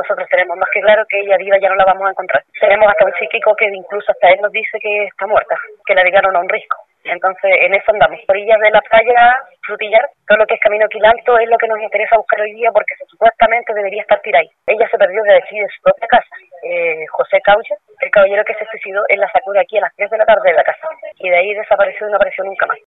nosotros tenemos más que claro que ella viva ya no la vamos a encontrar. Tenemos hasta un psíquico que incluso hasta él nos dice que está muerta, que la llegaron a un risco. Entonces, en eso andamos. Orillas de la playa, Frutillar, todo lo que es Camino Quilanto es lo que nos interesa buscar hoy día porque supuestamente debería estar tirada Ella se perdió de aquí de su propia casa. Eh, José Caucha, el caballero que se suicidó, él la sacó de aquí a las 3 de la tarde de la casa. Y de ahí desapareció y no apareció nunca más.